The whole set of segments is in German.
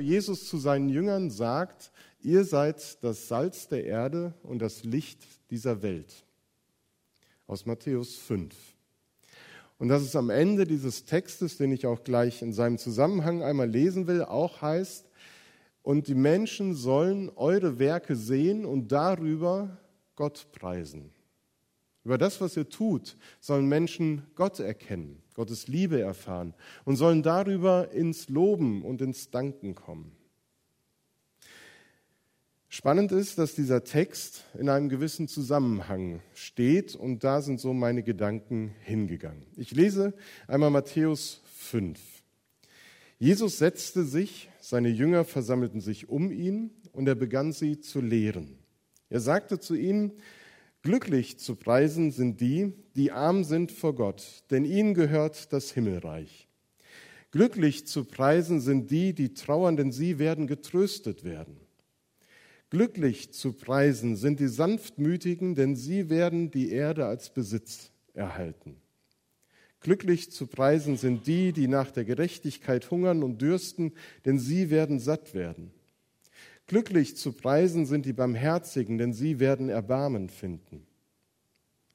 Jesus zu seinen Jüngern sagt, ihr seid das Salz der Erde und das Licht dieser Welt. Aus Matthäus 5. Und dass es am Ende dieses Textes, den ich auch gleich in seinem Zusammenhang einmal lesen will, auch heißt, und die Menschen sollen eure Werke sehen und darüber Gott preisen. Über das, was ihr tut, sollen Menschen Gott erkennen, Gottes Liebe erfahren und sollen darüber ins Loben und ins Danken kommen. Spannend ist, dass dieser Text in einem gewissen Zusammenhang steht und da sind so meine Gedanken hingegangen. Ich lese einmal Matthäus 5. Jesus setzte sich, seine Jünger versammelten sich um ihn und er begann sie zu lehren. Er sagte zu ihnen, Glücklich zu preisen sind die, die arm sind vor Gott, denn ihnen gehört das Himmelreich. Glücklich zu preisen sind die, die trauern, denn sie werden getröstet werden. Glücklich zu preisen sind die Sanftmütigen, denn sie werden die Erde als Besitz erhalten. Glücklich zu preisen sind die, die nach der Gerechtigkeit hungern und dürsten, denn sie werden satt werden. Glücklich zu preisen sind die Barmherzigen, denn sie werden Erbarmen finden.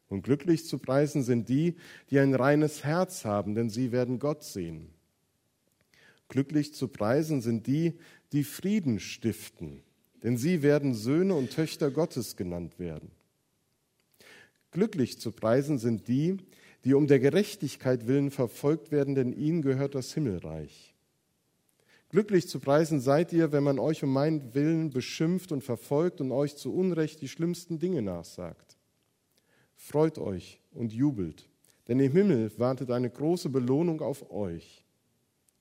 Und glücklich zu preisen sind die, die ein reines Herz haben, denn sie werden Gott sehen. Glücklich zu preisen sind die, die Frieden stiften, denn sie werden Söhne und Töchter Gottes genannt werden. Glücklich zu preisen sind die, die um der Gerechtigkeit willen verfolgt werden, denn ihnen gehört das Himmelreich. Glücklich zu preisen seid ihr, wenn man euch um meinen Willen beschimpft und verfolgt und euch zu Unrecht die schlimmsten Dinge nachsagt. Freut euch und jubelt, denn im Himmel wartet eine große Belohnung auf euch.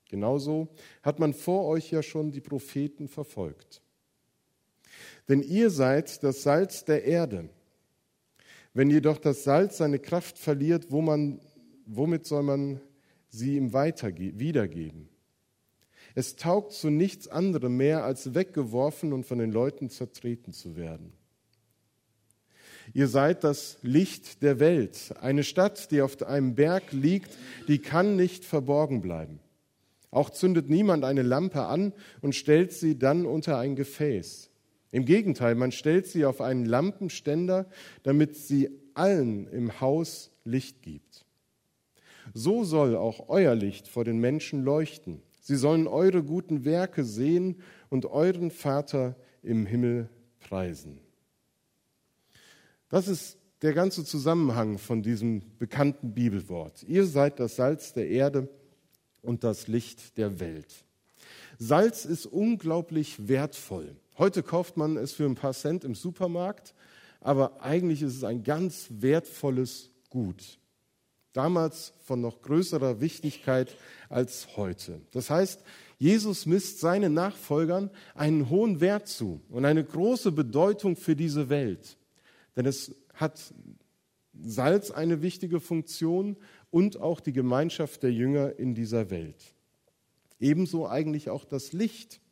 Genauso hat man vor euch ja schon die Propheten verfolgt. Denn ihr seid das Salz der Erde. Wenn jedoch das Salz seine Kraft verliert, wo man, womit soll man sie ihm wiedergeben? Es taugt zu nichts anderem mehr, als weggeworfen und von den Leuten zertreten zu werden. Ihr seid das Licht der Welt. Eine Stadt, die auf einem Berg liegt, die kann nicht verborgen bleiben. Auch zündet niemand eine Lampe an und stellt sie dann unter ein Gefäß. Im Gegenteil, man stellt sie auf einen Lampenständer, damit sie allen im Haus Licht gibt. So soll auch euer Licht vor den Menschen leuchten. Sie sollen eure guten Werke sehen und euren Vater im Himmel preisen. Das ist der ganze Zusammenhang von diesem bekannten Bibelwort. Ihr seid das Salz der Erde und das Licht der Welt. Salz ist unglaublich wertvoll. Heute kauft man es für ein paar Cent im Supermarkt, aber eigentlich ist es ein ganz wertvolles Gut. Damals von noch größerer Wichtigkeit als heute. Das heißt, Jesus misst seinen Nachfolgern einen hohen Wert zu und eine große Bedeutung für diese Welt. Denn es hat Salz eine wichtige Funktion und auch die Gemeinschaft der Jünger in dieser Welt. Ebenso eigentlich auch das Licht.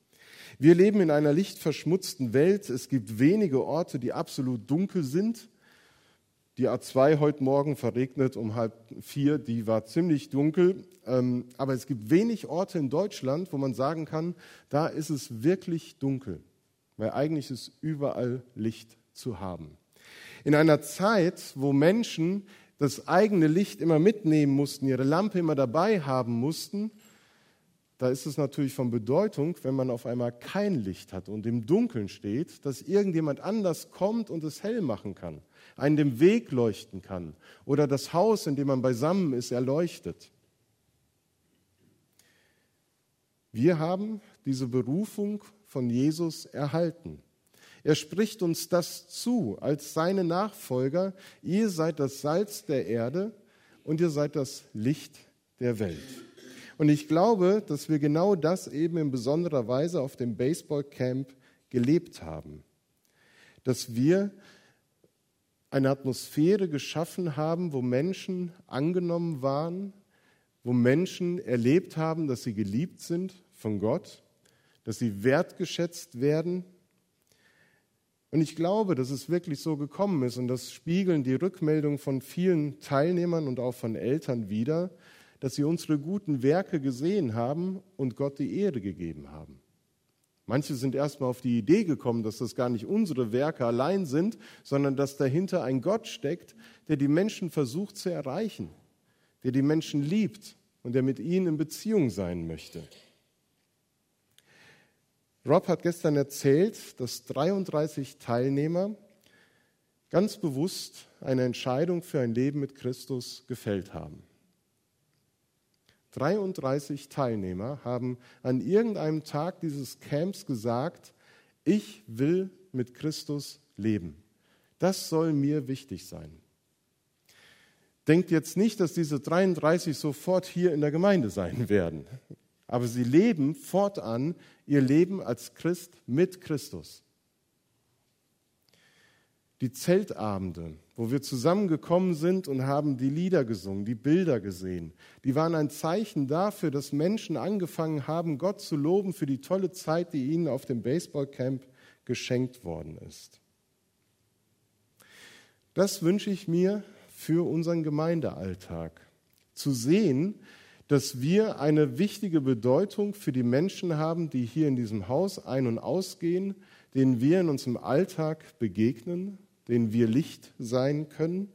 Wir leben in einer lichtverschmutzten Welt. Es gibt wenige Orte, die absolut dunkel sind. Die A2 heute Morgen verregnet um halb vier, die war ziemlich dunkel. Ähm, aber es gibt wenig Orte in Deutschland, wo man sagen kann, da ist es wirklich dunkel. Weil eigentlich ist überall Licht zu haben. In einer Zeit, wo Menschen das eigene Licht immer mitnehmen mussten, ihre Lampe immer dabei haben mussten, da ist es natürlich von Bedeutung, wenn man auf einmal kein Licht hat und im Dunkeln steht, dass irgendjemand anders kommt und es hell machen kann, einen den Weg leuchten kann oder das Haus, in dem man beisammen ist, erleuchtet. Wir haben diese Berufung von Jesus erhalten. Er spricht uns das zu als seine Nachfolger. Ihr seid das Salz der Erde und ihr seid das Licht der Welt. Und ich glaube, dass wir genau das eben in besonderer Weise auf dem Baseballcamp gelebt haben. Dass wir eine Atmosphäre geschaffen haben, wo Menschen angenommen waren, wo Menschen erlebt haben, dass sie geliebt sind von Gott, dass sie wertgeschätzt werden. Und ich glaube, dass es wirklich so gekommen ist, und das spiegeln die Rückmeldungen von vielen Teilnehmern und auch von Eltern wider, dass sie unsere guten Werke gesehen haben und Gott die Ehre gegeben haben. Manche sind erstmal auf die Idee gekommen, dass das gar nicht unsere Werke allein sind, sondern dass dahinter ein Gott steckt, der die Menschen versucht zu erreichen, der die Menschen liebt und der mit ihnen in Beziehung sein möchte. Rob hat gestern erzählt, dass 33 Teilnehmer ganz bewusst eine Entscheidung für ein Leben mit Christus gefällt haben. 33 Teilnehmer haben an irgendeinem Tag dieses Camps gesagt, ich will mit Christus leben. Das soll mir wichtig sein. Denkt jetzt nicht, dass diese 33 sofort hier in der Gemeinde sein werden. Aber sie leben fortan ihr Leben als Christ mit Christus. Die Zeltabende, wo wir zusammengekommen sind und haben die Lieder gesungen, die Bilder gesehen, die waren ein Zeichen dafür, dass Menschen angefangen haben, Gott zu loben für die tolle Zeit, die ihnen auf dem Baseballcamp geschenkt worden ist. Das wünsche ich mir für unseren Gemeindealltag. Zu sehen, dass wir eine wichtige Bedeutung für die Menschen haben, die hier in diesem Haus ein- und ausgehen, denen wir in unserem Alltag begegnen, denen wir Licht sein können.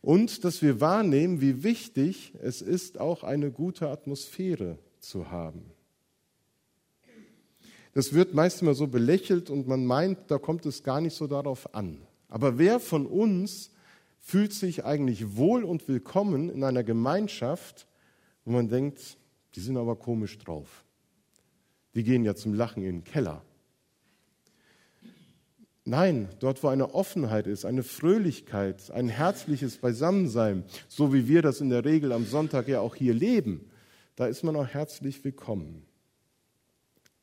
Und dass wir wahrnehmen, wie wichtig es ist, auch eine gute Atmosphäre zu haben. Das wird meist immer so belächelt und man meint, da kommt es gar nicht so darauf an. Aber wer von uns fühlt sich eigentlich wohl und willkommen in einer Gemeinschaft, wo man denkt, die sind aber komisch drauf. Die gehen ja zum Lachen in den Keller. Nein, dort, wo eine Offenheit ist, eine Fröhlichkeit, ein herzliches Beisammensein, so wie wir das in der Regel am Sonntag ja auch hier leben, da ist man auch herzlich willkommen.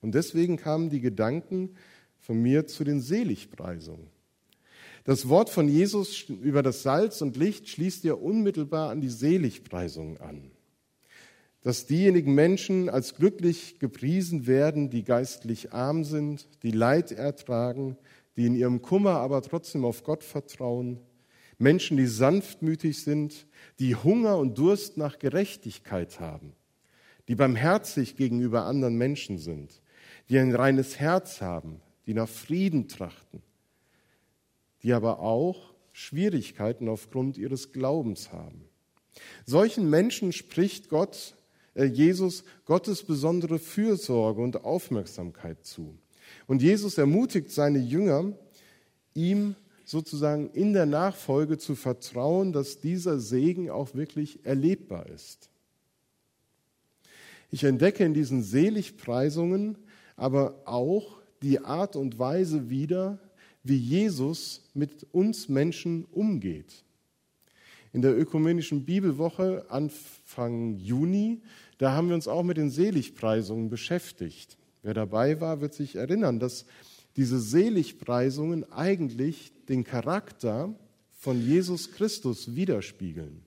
Und deswegen kamen die Gedanken von mir zu den Seligpreisungen. Das Wort von Jesus über das Salz und Licht schließt ja unmittelbar an die Seligpreisungen an dass diejenigen Menschen als glücklich gepriesen werden, die geistlich arm sind, die Leid ertragen, die in ihrem Kummer aber trotzdem auf Gott vertrauen, Menschen, die sanftmütig sind, die Hunger und Durst nach Gerechtigkeit haben, die barmherzig gegenüber anderen Menschen sind, die ein reines Herz haben, die nach Frieden trachten, die aber auch Schwierigkeiten aufgrund ihres Glaubens haben. Solchen Menschen spricht Gott äh, Jesus Gottes besondere Fürsorge und Aufmerksamkeit zu. Und Jesus ermutigt seine Jünger, ihm sozusagen in der Nachfolge zu vertrauen, dass dieser Segen auch wirklich erlebbar ist. Ich entdecke in diesen Seligpreisungen aber auch die Art und Weise wieder, wie Jesus mit uns Menschen umgeht. In der ökumenischen Bibelwoche Anfang Juni da haben wir uns auch mit den Seligpreisungen beschäftigt. Wer dabei war, wird sich erinnern, dass diese Seligpreisungen eigentlich den Charakter von Jesus Christus widerspiegeln.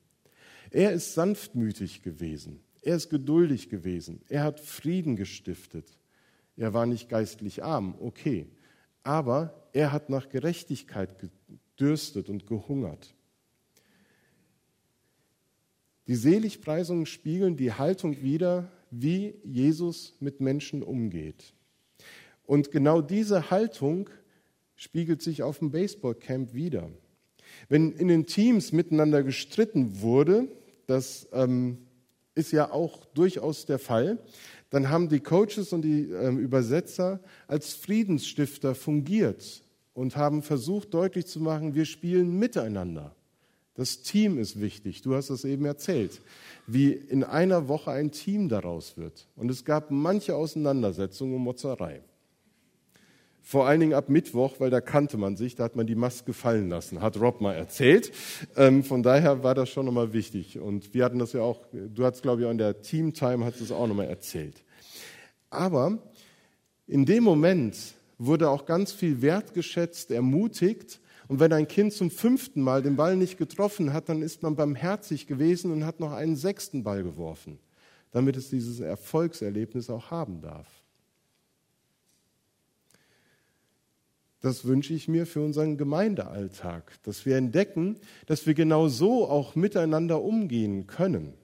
Er ist sanftmütig gewesen, er ist geduldig gewesen, er hat Frieden gestiftet. Er war nicht geistlich arm, okay, aber er hat nach Gerechtigkeit gedürstet und gehungert. Die Seligpreisungen spiegeln die Haltung wider, wie Jesus mit Menschen umgeht. Und genau diese Haltung spiegelt sich auf dem Baseballcamp wider. Wenn in den Teams miteinander gestritten wurde, das ähm, ist ja auch durchaus der Fall, dann haben die Coaches und die ähm, Übersetzer als Friedensstifter fungiert und haben versucht deutlich zu machen, wir spielen miteinander. Das Team ist wichtig. Du hast es eben erzählt, wie in einer Woche ein Team daraus wird. Und es gab manche Auseinandersetzungen und Motzerei. Vor allen Dingen ab Mittwoch, weil da kannte man sich, da hat man die Maske fallen lassen, hat Rob mal erzählt. Ähm, von daher war das schon nochmal wichtig. Und wir hatten das ja auch, du hast glaube ich auch in der Team Time hast es auch nochmal erzählt. Aber in dem Moment wurde auch ganz viel wertgeschätzt, ermutigt und wenn ein Kind zum fünften Mal den Ball nicht getroffen hat, dann ist man barmherzig gewesen und hat noch einen sechsten Ball geworfen, damit es dieses Erfolgserlebnis auch haben darf. Das wünsche ich mir für unseren Gemeindealltag, dass wir entdecken, dass wir genau so auch miteinander umgehen können,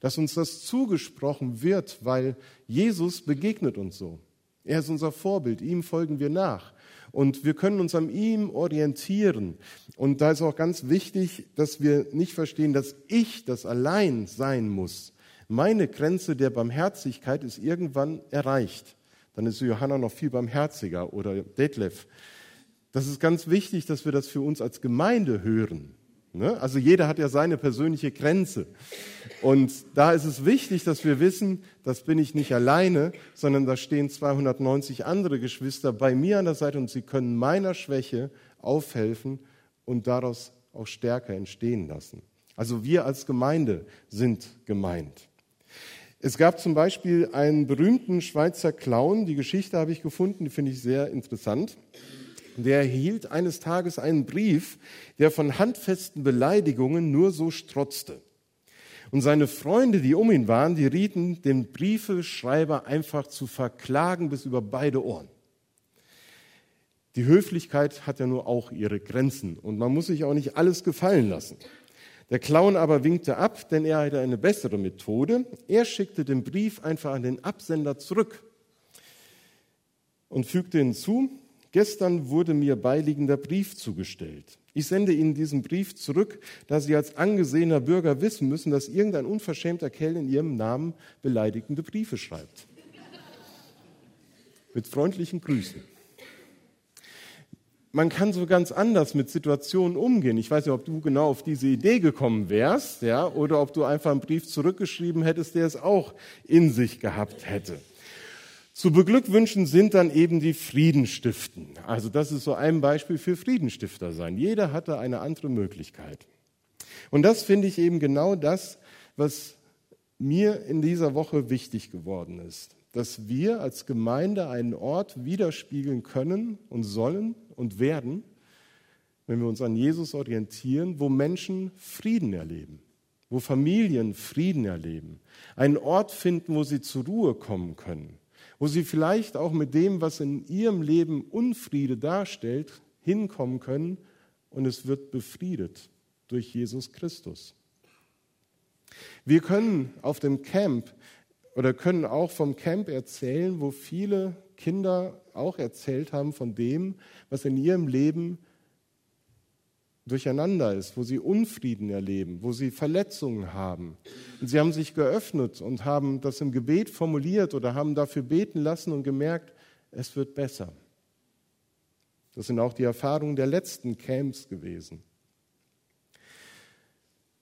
dass uns das zugesprochen wird, weil Jesus begegnet uns so. Er ist unser Vorbild, ihm folgen wir nach. Und wir können uns an ihm orientieren. Und da ist auch ganz wichtig, dass wir nicht verstehen, dass ich das allein sein muss. Meine Grenze der Barmherzigkeit ist irgendwann erreicht. Dann ist Johanna noch viel barmherziger oder Detlef. Das ist ganz wichtig, dass wir das für uns als Gemeinde hören. Ne? Also jeder hat ja seine persönliche Grenze. Und da ist es wichtig, dass wir wissen, das bin ich nicht alleine, sondern da stehen 290 andere Geschwister bei mir an der Seite und sie können meiner Schwäche aufhelfen und daraus auch Stärke entstehen lassen. Also wir als Gemeinde sind gemeint. Es gab zum Beispiel einen berühmten Schweizer Clown, die Geschichte habe ich gefunden, die finde ich sehr interessant der erhielt eines Tages einen Brief, der von handfesten Beleidigungen nur so strotzte. Und seine Freunde, die um ihn waren, die rieten, den Briefeschreiber einfach zu verklagen bis über beide Ohren. Die Höflichkeit hat ja nur auch ihre Grenzen und man muss sich auch nicht alles gefallen lassen. Der Clown aber winkte ab, denn er hatte eine bessere Methode. Er schickte den Brief einfach an den Absender zurück und fügte hinzu, Gestern wurde mir beiliegender Brief zugestellt. Ich sende Ihnen diesen Brief zurück, da Sie als angesehener Bürger wissen müssen, dass irgendein unverschämter Kerl in Ihrem Namen beleidigende Briefe schreibt. Mit freundlichen Grüßen. Man kann so ganz anders mit Situationen umgehen. Ich weiß nicht, ob du genau auf diese Idee gekommen wärst, ja, oder ob du einfach einen Brief zurückgeschrieben hättest, der es auch in sich gehabt hätte. Zu beglückwünschen sind dann eben die Friedenstiften. Also das ist so ein Beispiel für Friedenstifter sein. Jeder hatte eine andere Möglichkeit. Und das finde ich eben genau das, was mir in dieser Woche wichtig geworden ist. Dass wir als Gemeinde einen Ort widerspiegeln können und sollen und werden, wenn wir uns an Jesus orientieren, wo Menschen Frieden erleben, wo Familien Frieden erleben, einen Ort finden, wo sie zur Ruhe kommen können, wo sie vielleicht auch mit dem, was in ihrem Leben Unfriede darstellt, hinkommen können und es wird befriedet durch Jesus Christus. Wir können auf dem Camp oder können auch vom Camp erzählen, wo viele Kinder auch erzählt haben von dem, was in ihrem Leben durcheinander ist, wo sie Unfrieden erleben, wo sie Verletzungen haben. Und sie haben sich geöffnet und haben das im Gebet formuliert oder haben dafür beten lassen und gemerkt, es wird besser. Das sind auch die Erfahrungen der letzten Camps gewesen.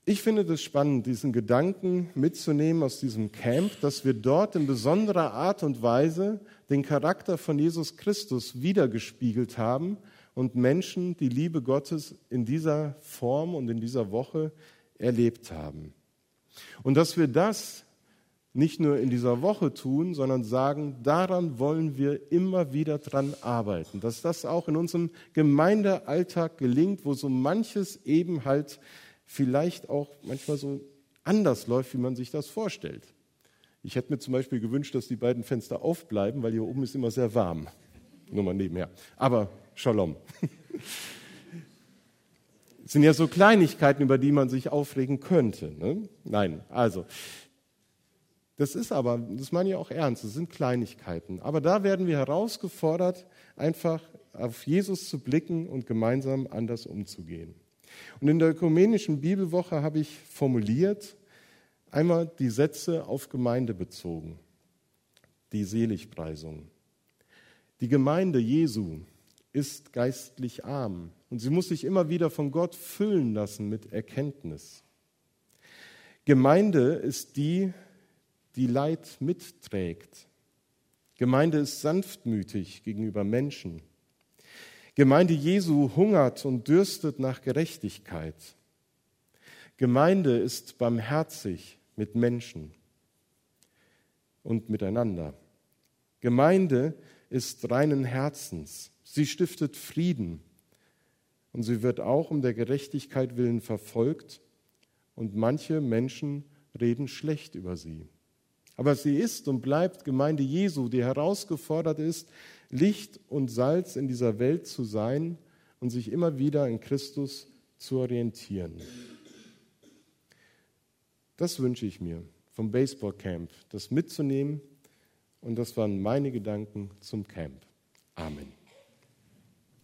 Ich finde es spannend, diesen Gedanken mitzunehmen aus diesem Camp, dass wir dort in besonderer Art und Weise den Charakter von Jesus Christus wiedergespiegelt haben und Menschen die Liebe Gottes in dieser Form und in dieser Woche erlebt haben. Und dass wir das nicht nur in dieser Woche tun, sondern sagen, daran wollen wir immer wieder dran arbeiten, dass das auch in unserem Gemeindealltag gelingt, wo so manches eben halt vielleicht auch manchmal so anders läuft, wie man sich das vorstellt. Ich hätte mir zum Beispiel gewünscht, dass die beiden Fenster aufbleiben, weil hier oben ist immer sehr warm. Nur mal nebenher. Aber Shalom. Das sind ja so Kleinigkeiten, über die man sich aufregen könnte. Ne? Nein, also. Das ist aber, das meine ich auch ernst, das sind Kleinigkeiten. Aber da werden wir herausgefordert, einfach auf Jesus zu blicken und gemeinsam anders umzugehen. Und in der ökumenischen Bibelwoche habe ich formuliert, einmal die Sätze auf Gemeinde bezogen, die Seligpreisung. Die Gemeinde Jesu ist geistlich arm und sie muss sich immer wieder von Gott füllen lassen mit Erkenntnis. Gemeinde ist die, die Leid mitträgt. Gemeinde ist sanftmütig gegenüber Menschen. Gemeinde Jesu hungert und dürstet nach Gerechtigkeit. Gemeinde ist barmherzig mit Menschen und miteinander. Gemeinde ist reinen Herzens. Sie stiftet Frieden und sie wird auch um der Gerechtigkeit willen verfolgt und manche Menschen reden schlecht über sie. Aber sie ist und bleibt Gemeinde Jesu, die herausgefordert ist, Licht und Salz in dieser Welt zu sein und sich immer wieder in Christus zu orientieren. Das wünsche ich mir vom Baseballcamp, das mitzunehmen Und das waren meine Gedanken zum Camp. Amen.